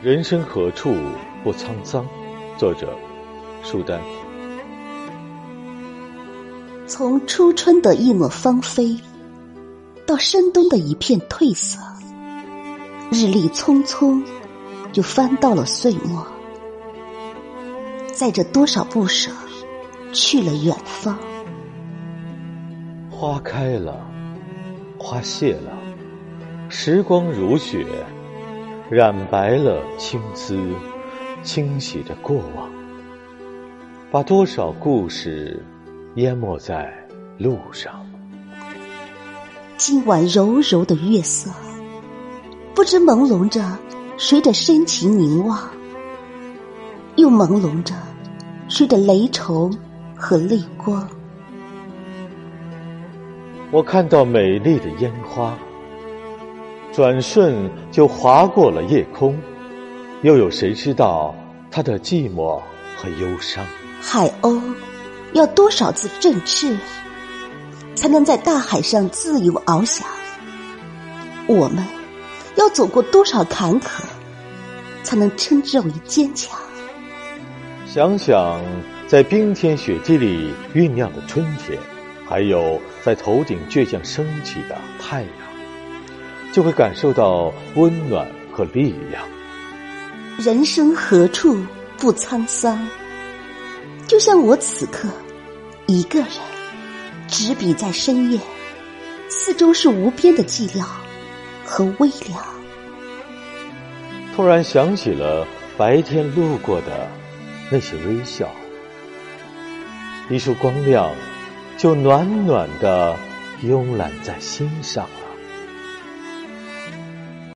人生何处不沧桑？作者：舒丹。从初春的一抹芳菲，到深冬的一片褪色，日历匆匆就翻到了岁末。载着多少不舍，去了远方。花开了，花谢了，时光如雪。染白了青丝，清洗着过往，把多少故事淹没在路上。今晚柔柔的月色，不知朦胧着谁的深情凝望，又朦胧着谁的雷愁和泪光。我看到美丽的烟花。转瞬就划过了夜空，又有谁知道他的寂寞和忧伤？海鸥要多少次振翅，才能在大海上自由翱翔？我们要走过多少坎坷，才能称之为坚强？想想在冰天雪地里酝酿的春天，还有在头顶倔强升起的太阳。就会感受到温暖和力量。人生何处不沧桑？就像我此刻一个人执笔在深夜，四周是无边的寂寥和微凉。突然想起了白天路过的那些微笑，一束光亮就暖暖的慵懒在心上。